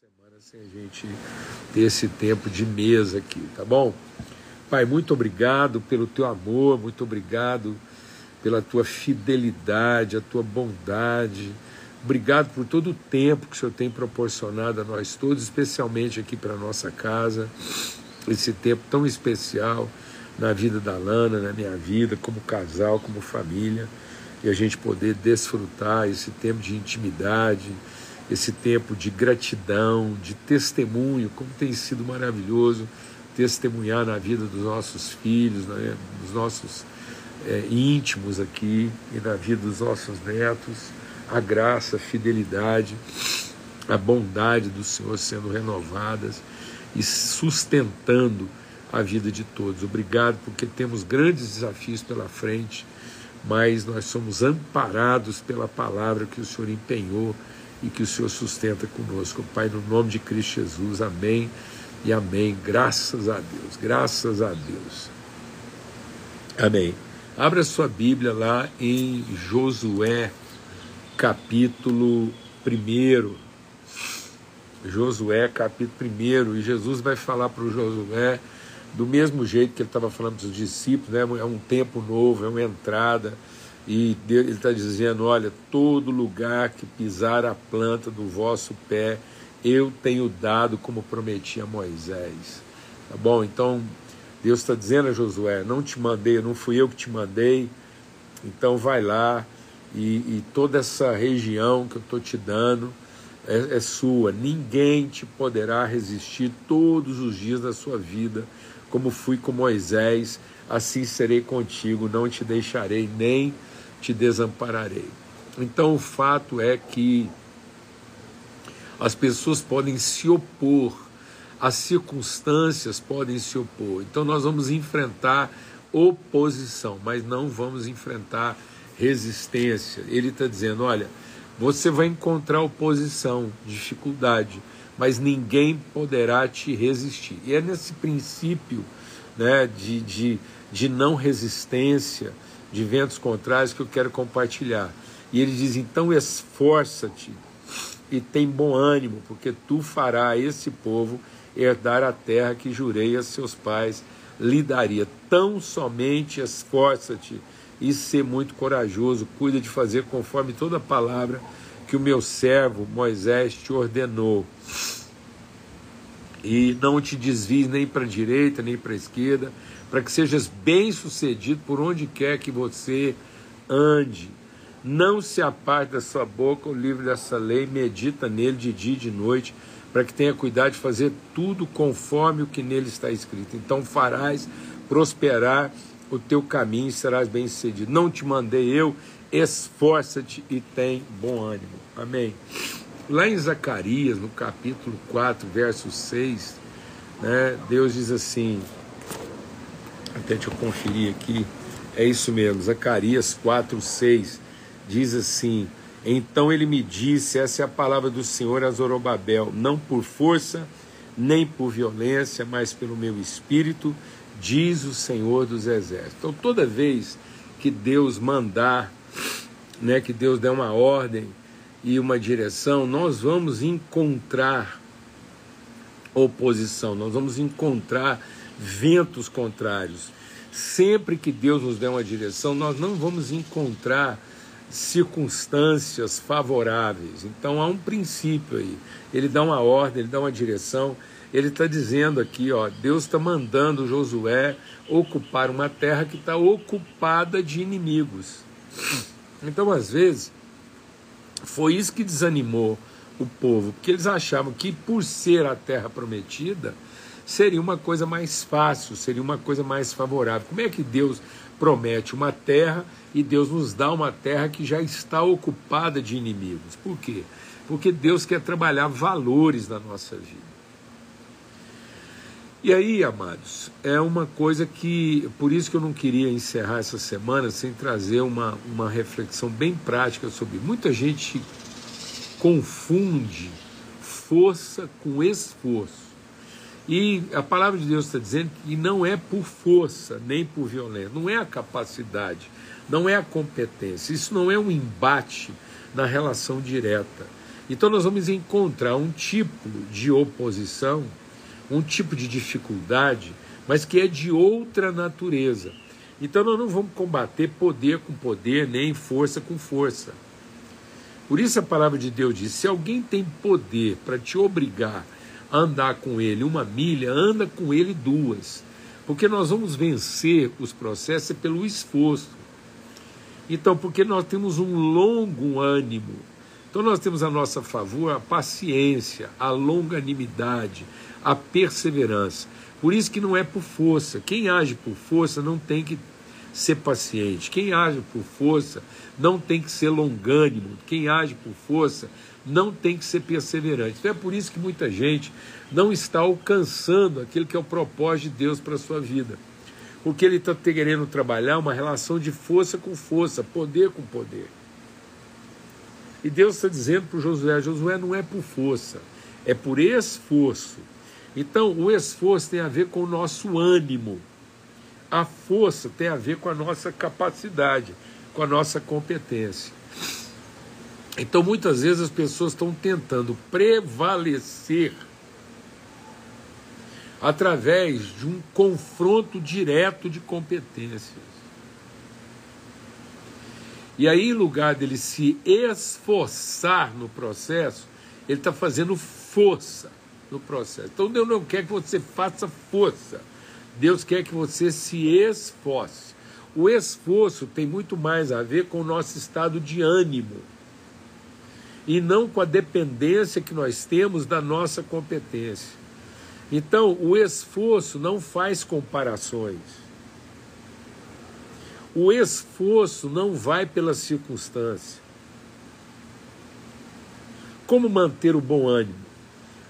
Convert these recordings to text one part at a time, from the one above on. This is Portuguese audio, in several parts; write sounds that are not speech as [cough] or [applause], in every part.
semana sem a gente ter esse tempo de mesa aqui, tá bom? Pai, muito obrigado pelo teu amor, muito obrigado pela tua fidelidade, a tua bondade. Obrigado por todo o tempo que o Senhor tem proporcionado a nós todos, especialmente aqui para a nossa casa, esse tempo tão especial na vida da Lana, na minha vida, como casal, como família, e a gente poder desfrutar esse tempo de intimidade, esse tempo de gratidão, de testemunho, como tem sido maravilhoso testemunhar na vida dos nossos filhos, né, dos nossos é, íntimos aqui e na vida dos nossos netos, a graça, a fidelidade, a bondade do Senhor sendo renovadas e sustentando a vida de todos. Obrigado porque temos grandes desafios pela frente, mas nós somos amparados pela palavra que o Senhor empenhou e que o Senhor sustenta conosco. Pai, no nome de Cristo Jesus, amém e amém. Graças a Deus, graças a Deus. Amém. Abra sua Bíblia lá em Josué, capítulo 1. Josué, capítulo 1. E Jesus vai falar para o Josué do mesmo jeito que ele estava falando para os discípulos, né? é um tempo novo, é uma entrada. E ele está dizendo: olha, todo lugar que pisar a planta do vosso pé, eu tenho dado como prometi a Moisés. Tá bom? Então, Deus está dizendo a Josué: não te mandei, não fui eu que te mandei, então vai lá e, e toda essa região que eu estou te dando é, é sua. Ninguém te poderá resistir todos os dias da sua vida, como fui com Moisés, assim serei contigo, não te deixarei nem te desampararei. Então o fato é que as pessoas podem se opor, as circunstâncias podem se opor. Então nós vamos enfrentar oposição, mas não vamos enfrentar resistência. Ele está dizendo: olha, você vai encontrar oposição, dificuldade, mas ninguém poderá te resistir. E é nesse princípio né, de, de, de não resistência, de ventos contrários, que eu quero compartilhar. E ele diz: então esforça-te e tem bom ânimo, porque tu farás a esse povo herdar a terra que jurei a seus pais lhe daria. Tão somente esforça-te e ser muito corajoso, cuida de fazer conforme toda a palavra que o meu servo Moisés te ordenou. E não te desvies nem para a direita nem para a esquerda, para que sejas bem sucedido por onde quer que você ande. Não se aparte da sua boca o livro dessa lei, medita nele de dia e de noite, para que tenha cuidado de fazer tudo conforme o que nele está escrito. Então farás prosperar o teu caminho e serás bem-sucedido. Não te mandei eu, esforça-te e tem bom ânimo. Amém. Lá em Zacarias, no capítulo 4, verso 6, né, Deus diz assim, até deixa eu conferir aqui, é isso mesmo, Zacarias 4, 6 diz assim: Então ele me disse: Essa é a palavra do Senhor a Zorobabel, não por força, nem por violência, mas pelo meu espírito, diz o Senhor dos Exércitos. Então, toda vez que Deus mandar, né, que Deus der uma ordem e uma direção, nós vamos encontrar oposição, nós vamos encontrar ventos contrários. Sempre que Deus nos der uma direção, nós não vamos encontrar circunstâncias favoráveis. Então há um princípio aí. Ele dá uma ordem, ele dá uma direção. Ele está dizendo aqui, ó, Deus está mandando Josué ocupar uma terra que está ocupada de inimigos. Então, às vezes, foi isso que desanimou o povo, porque eles achavam que por ser a terra prometida, seria uma coisa mais fácil, seria uma coisa mais favorável. Como é que Deus promete uma terra e Deus nos dá uma terra que já está ocupada de inimigos. Por quê? Porque Deus quer trabalhar valores na nossa vida. E aí, amados, é uma coisa que, por isso que eu não queria encerrar essa semana sem trazer uma, uma reflexão bem prática sobre. Muita gente confunde força com esforço. E a palavra de Deus está dizendo que não é por força nem por violência, não é a capacidade, não é a competência, isso não é um embate na relação direta. Então nós vamos encontrar um tipo de oposição, um tipo de dificuldade, mas que é de outra natureza. Então nós não vamos combater poder com poder, nem força com força. Por isso a palavra de Deus diz: se alguém tem poder para te obrigar andar com ele uma milha, anda com ele duas. Porque nós vamos vencer os processos pelo esforço. Então, porque nós temos um longo ânimo. Então, nós temos a nossa favor a paciência, a longanimidade, a perseverança. Por isso que não é por força. Quem age por força não tem que ser paciente. Quem age por força não tem que ser longânimo. Quem age por força não tem que ser perseverante. Então é por isso que muita gente não está alcançando aquilo que é o propósito de Deus para a sua vida. Porque ele está querendo trabalhar uma relação de força com força, poder com poder. E Deus está dizendo para Josué: Josué não é por força, é por esforço. Então, o esforço tem a ver com o nosso ânimo. A força tem a ver com a nossa capacidade, com a nossa competência. Então, muitas vezes as pessoas estão tentando prevalecer através de um confronto direto de competências. E aí, em lugar dele se esforçar no processo, ele está fazendo força no processo. Então, Deus não quer que você faça força. Deus quer que você se esforce. O esforço tem muito mais a ver com o nosso estado de ânimo e não com a dependência que nós temos da nossa competência. Então, o esforço não faz comparações. O esforço não vai pela circunstância. Como manter o bom ânimo?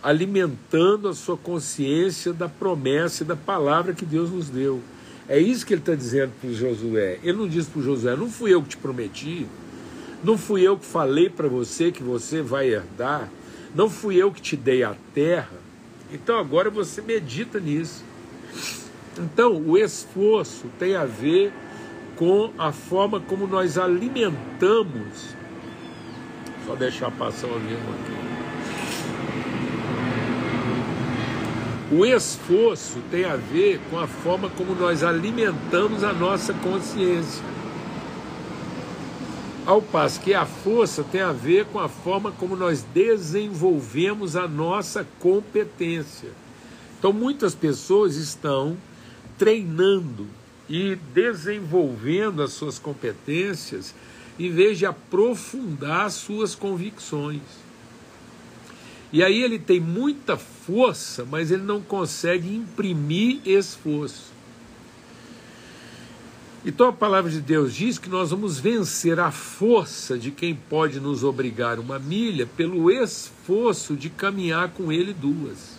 Alimentando a sua consciência da promessa e da palavra que Deus nos deu. É isso que ele está dizendo para Josué. Ele não diz para Josué: não fui eu que te prometi, não fui eu que falei para você que você vai herdar, não fui eu que te dei a terra. Então agora você medita nisso. Então o esforço tem a ver com a forma como nós alimentamos. Só deixar passar o avião aqui. O esforço tem a ver com a forma como nós alimentamos a nossa consciência. Ao passo que a força tem a ver com a forma como nós desenvolvemos a nossa competência. Então, muitas pessoas estão treinando e desenvolvendo as suas competências em vez de aprofundar as suas convicções. E aí ele tem muita força, mas ele não consegue imprimir esforço. Então a palavra de Deus diz que nós vamos vencer a força de quem pode nos obrigar uma milha pelo esforço de caminhar com ele duas.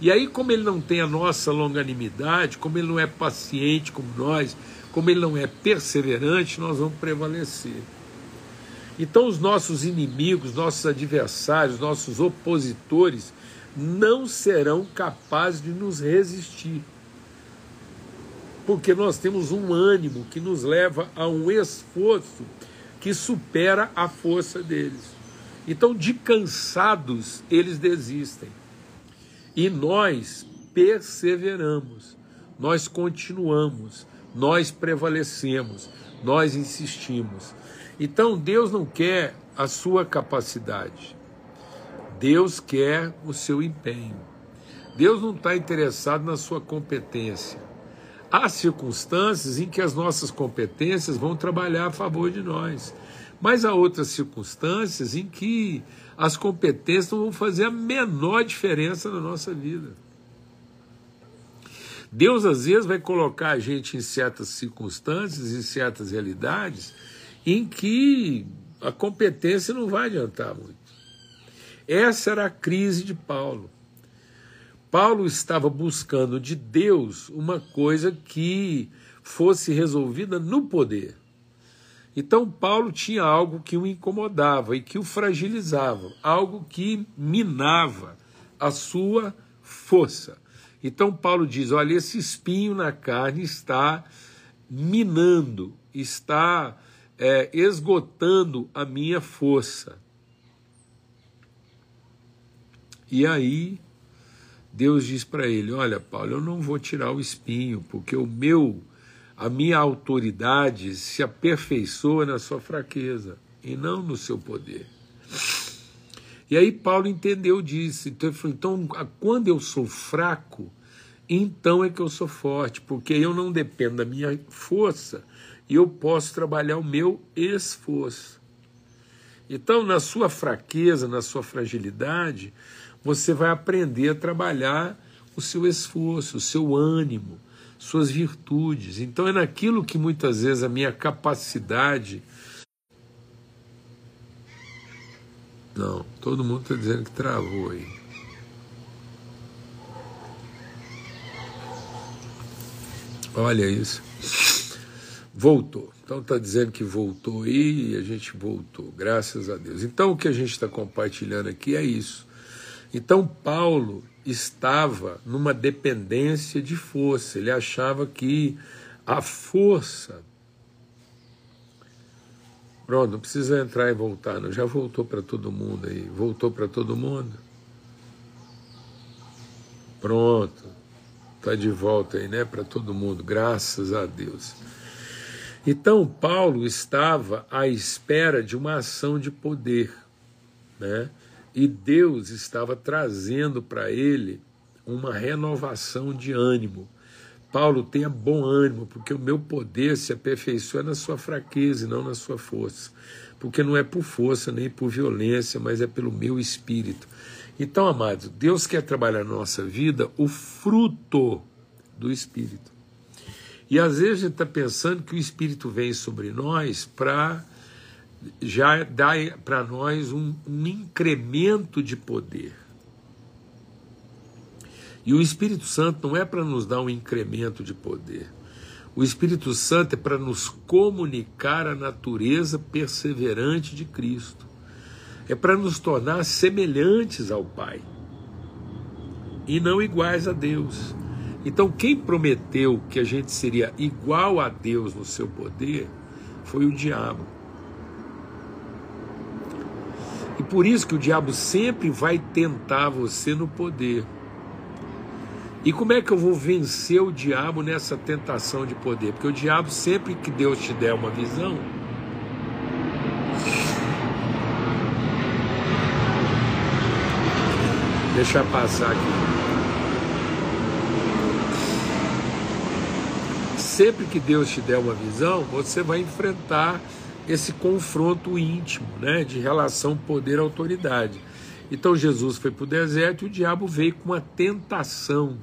E aí, como ele não tem a nossa longanimidade, como ele não é paciente como nós, como ele não é perseverante, nós vamos prevalecer. Então, os nossos inimigos, nossos adversários, nossos opositores não serão capazes de nos resistir. Porque nós temos um ânimo que nos leva a um esforço que supera a força deles. Então, de cansados, eles desistem. E nós perseveramos, nós continuamos, nós prevalecemos, nós insistimos. Então Deus não quer a sua capacidade, Deus quer o seu empenho. Deus não está interessado na sua competência. Há circunstâncias em que as nossas competências vão trabalhar a favor de nós, mas há outras circunstâncias em que as competências não vão fazer a menor diferença na nossa vida. Deus às vezes vai colocar a gente em certas circunstâncias, em certas realidades, em que a competência não vai adiantar muito. Essa era a crise de Paulo. Paulo estava buscando de Deus uma coisa que fosse resolvida no poder. Então, Paulo tinha algo que o incomodava e que o fragilizava, algo que minava a sua força. Então, Paulo diz: olha, esse espinho na carne está minando, está é, esgotando a minha força. E aí Deus diz para ele: Olha, Paulo, eu não vou tirar o espinho, porque o meu, a minha autoridade se aperfeiçoa na sua fraqueza e não no seu poder. E aí Paulo entendeu disso. Então ele falou: então, quando eu sou fraco, então é que eu sou forte, porque eu não dependo da minha força e eu posso trabalhar o meu esforço. Então, na sua fraqueza, na sua fragilidade, você vai aprender a trabalhar o seu esforço, o seu ânimo, suas virtudes. Então, é naquilo que muitas vezes a minha capacidade Não, todo mundo está dizendo que travou aí. Olha isso. Voltou. Então está dizendo que voltou aí e a gente voltou, graças a Deus. Então o que a gente está compartilhando aqui é isso. Então Paulo estava numa dependência de força. Ele achava que a força Pronto, não precisa entrar e voltar, não. Já voltou para todo mundo aí. Voltou para todo mundo? Pronto. Está de volta aí, né? Para todo mundo, graças a Deus. Então, Paulo estava à espera de uma ação de poder, né? E Deus estava trazendo para ele uma renovação de ânimo Paulo, tenha bom ânimo, porque o meu poder se aperfeiçoa na sua fraqueza e não na sua força. Porque não é por força nem por violência, mas é pelo meu espírito. Então, amados, Deus quer trabalhar na nossa vida o fruto do espírito. E às vezes a gente está pensando que o espírito vem sobre nós para já dar para nós um, um incremento de poder. E o Espírito Santo não é para nos dar um incremento de poder. O Espírito Santo é para nos comunicar a natureza perseverante de Cristo. É para nos tornar semelhantes ao Pai e não iguais a Deus. Então, quem prometeu que a gente seria igual a Deus no seu poder foi o diabo. E por isso que o diabo sempre vai tentar você no poder. E como é que eu vou vencer o diabo nessa tentação de poder? Porque o diabo, sempre que Deus te der uma visão, deixa passar aqui. Sempre que Deus te der uma visão, você vai enfrentar esse confronto íntimo, né, de relação poder-autoridade. Então Jesus foi para o deserto e o diabo veio com uma tentação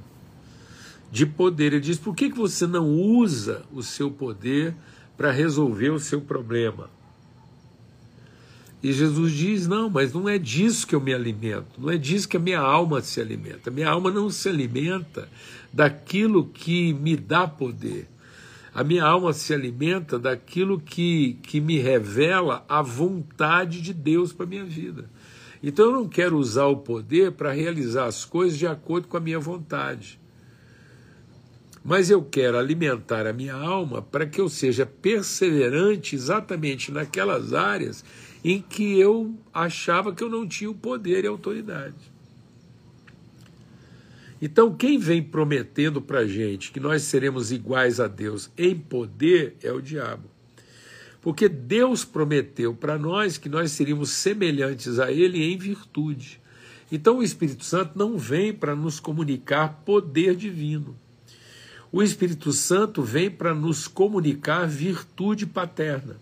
de poder. Ele diz: por que, que você não usa o seu poder para resolver o seu problema? E Jesus diz: não, mas não é disso que eu me alimento, não é disso que a minha alma se alimenta. Minha alma não se alimenta daquilo que me dá poder. A minha alma se alimenta daquilo que, que me revela a vontade de Deus para a minha vida. Então eu não quero usar o poder para realizar as coisas de acordo com a minha vontade mas eu quero alimentar a minha alma para que eu seja perseverante exatamente naquelas áreas em que eu achava que eu não tinha o poder e autoridade. Então, quem vem prometendo para a gente que nós seremos iguais a Deus em poder é o diabo. Porque Deus prometeu para nós que nós seríamos semelhantes a Ele em virtude. Então, o Espírito Santo não vem para nos comunicar poder divino. O Espírito Santo vem para nos comunicar virtude paterna.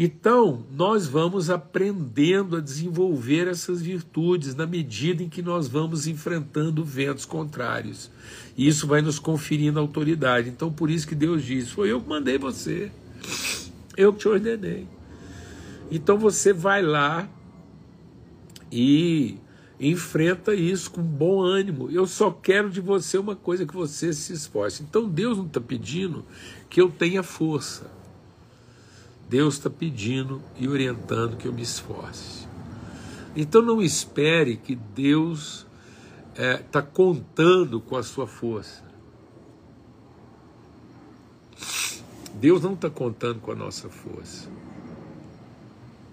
Então, nós vamos aprendendo a desenvolver essas virtudes na medida em que nós vamos enfrentando ventos contrários. E isso vai nos conferindo autoridade. Então, por isso que Deus diz: Foi eu que mandei você, eu que te ordenei. Então, você vai lá e enfrenta isso com bom ânimo. Eu só quero de você uma coisa que você se esforce. Então Deus não está pedindo que eu tenha força. Deus está pedindo e orientando que eu me esforce. Então não espere que Deus está é, tá contando com a sua força. Deus não está contando com a nossa força.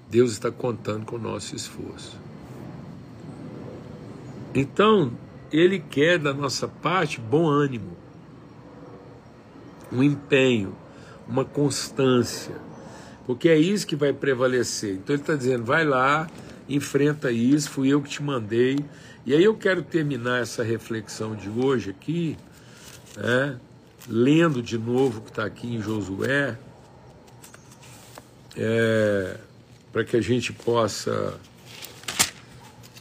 Deus está contando com o nosso esforço. Então, ele quer da nossa parte bom ânimo, um empenho, uma constância, porque é isso que vai prevalecer. Então ele está dizendo: vai lá, enfrenta isso, fui eu que te mandei. E aí eu quero terminar essa reflexão de hoje aqui, né, lendo de novo o que está aqui em Josué, é, para que a gente possa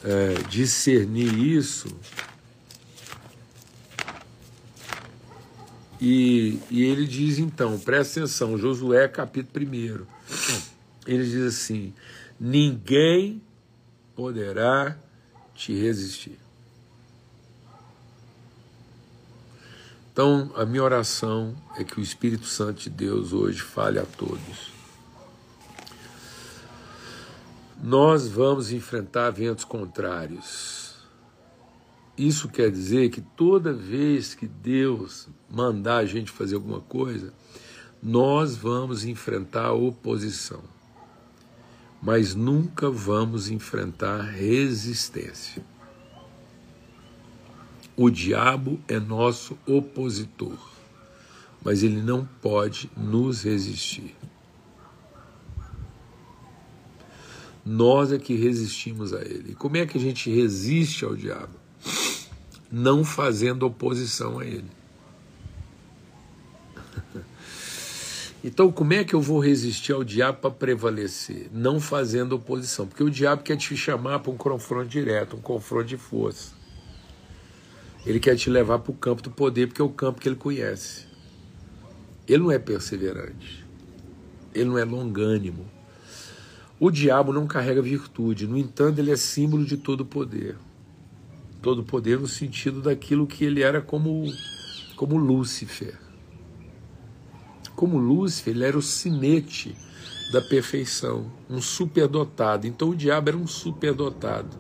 é, discernir isso. E, e, ele diz então, presta atenção, Josué capítulo 1. Ele diz assim: ninguém poderá te resistir. Então, a minha oração é que o Espírito Santo de Deus hoje fale a todos. Nós vamos enfrentar ventos contrários. Isso quer dizer que toda vez que Deus mandar a gente fazer alguma coisa, nós vamos enfrentar oposição mas nunca vamos enfrentar resistência. O diabo é nosso opositor, mas ele não pode nos resistir. Nós é que resistimos a ele. Como é que a gente resiste ao diabo? Não fazendo oposição a ele. [laughs] Então, como é que eu vou resistir ao diabo para prevalecer? Não fazendo oposição. Porque o diabo quer te chamar para um confronto direto, um confronto de força. Ele quer te levar para o campo do poder, porque é o campo que ele conhece. Ele não é perseverante. Ele não é longânimo. O diabo não carrega virtude, no entanto, ele é símbolo de todo poder. Todo poder no sentido daquilo que ele era como, como Lúcifer. Como Lúcifer, ele era o sinete da perfeição, um superdotado. Então o diabo era um superdotado.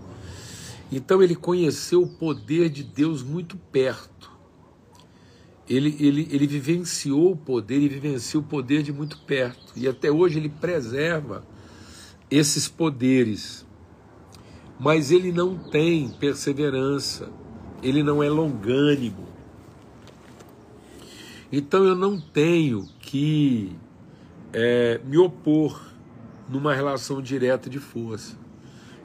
Então ele conheceu o poder de Deus muito perto. Ele, ele, ele vivenciou o poder e vivenciou o poder de muito perto. E até hoje ele preserva esses poderes. Mas ele não tem perseverança, ele não é longânimo. Então eu não tenho que é, me opor numa relação direta de força.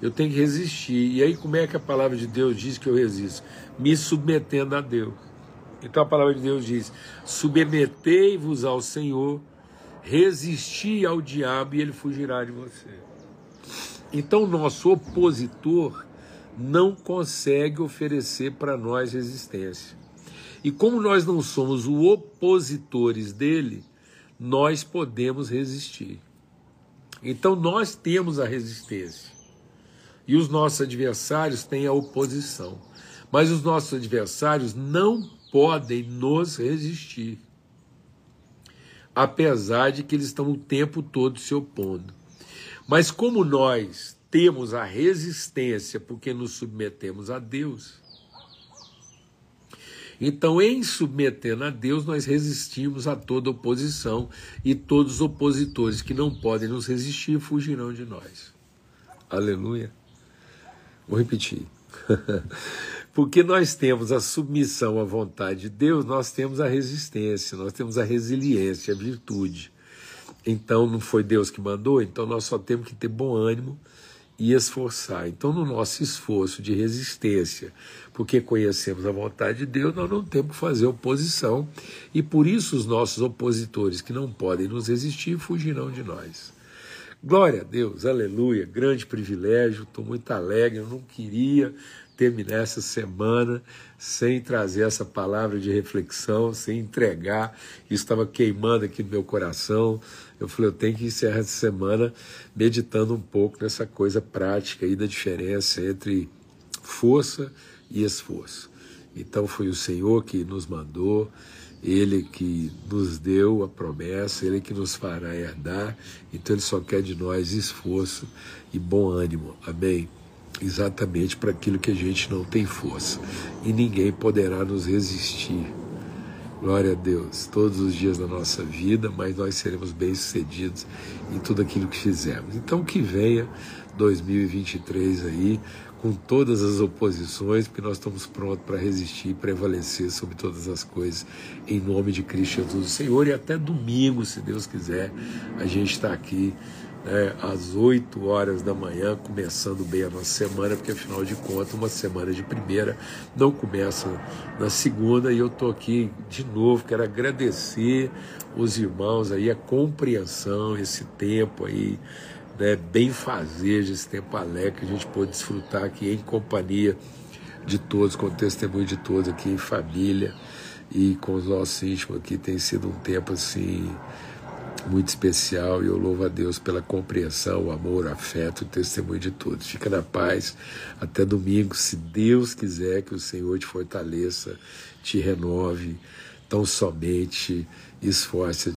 Eu tenho que resistir. E aí, como é que a palavra de Deus diz que eu resisto? Me submetendo a Deus. Então a palavra de Deus diz: submetei-vos ao Senhor, resisti ao diabo e ele fugirá de você. Então, nosso opositor não consegue oferecer para nós resistência. E como nós não somos os opositores dele, nós podemos resistir. Então nós temos a resistência. E os nossos adversários têm a oposição. Mas os nossos adversários não podem nos resistir. Apesar de que eles estão o tempo todo se opondo. Mas como nós temos a resistência porque nos submetemos a Deus, então, em submetendo a Deus, nós resistimos a toda oposição e todos os opositores que não podem nos resistir fugirão de nós. Aleluia. Vou repetir. [laughs] Porque nós temos a submissão à vontade de Deus, nós temos a resistência, nós temos a resiliência, a virtude. Então não foi Deus que mandou, então nós só temos que ter bom ânimo e esforçar. Então, no nosso esforço de resistência, porque conhecemos a vontade de Deus, nós não temos que fazer oposição e por isso os nossos opositores que não podem nos resistir fugirão de nós. Glória a Deus, aleluia, grande privilégio, estou muito alegre, eu não queria terminar essa semana sem trazer essa palavra de reflexão, sem entregar, isso estava queimando aqui no meu coração, eu falei, eu tenho que encerrar essa semana meditando um pouco nessa coisa prática aí da diferença entre força e esforço. Então foi o Senhor que nos mandou, Ele que nos deu a promessa, Ele que nos fará herdar, então Ele só quer de nós esforço e bom ânimo. Amém? Exatamente para aquilo que a gente não tem força. E ninguém poderá nos resistir Glória a Deus, todos os dias da nossa vida, mas nós seremos bem-sucedidos em tudo aquilo que fizermos. Então, que venha 2023 aí com todas as oposições, porque nós estamos prontos para resistir e prevalecer sobre todas as coisas, em nome de Cristo Jesus, Senhor. E até domingo, se Deus quiser, a gente está aqui né, às 8 horas da manhã, começando bem a nossa semana, porque afinal de contas, uma semana de primeira não começa na segunda, e eu estou aqui de novo, quero agradecer os irmãos aí, a compreensão, esse tempo aí né, bem fazer esse tempo alegre que a gente pôde desfrutar aqui em companhia de todos, com o testemunho de todos aqui em família e com os nossos íntimos aqui. Tem sido um tempo assim muito especial e eu louvo a Deus pela compreensão, o amor, o afeto, o testemunho de todos. Fica na paz. Até domingo, se Deus quiser que o Senhor te fortaleça, te renove, tão somente esforce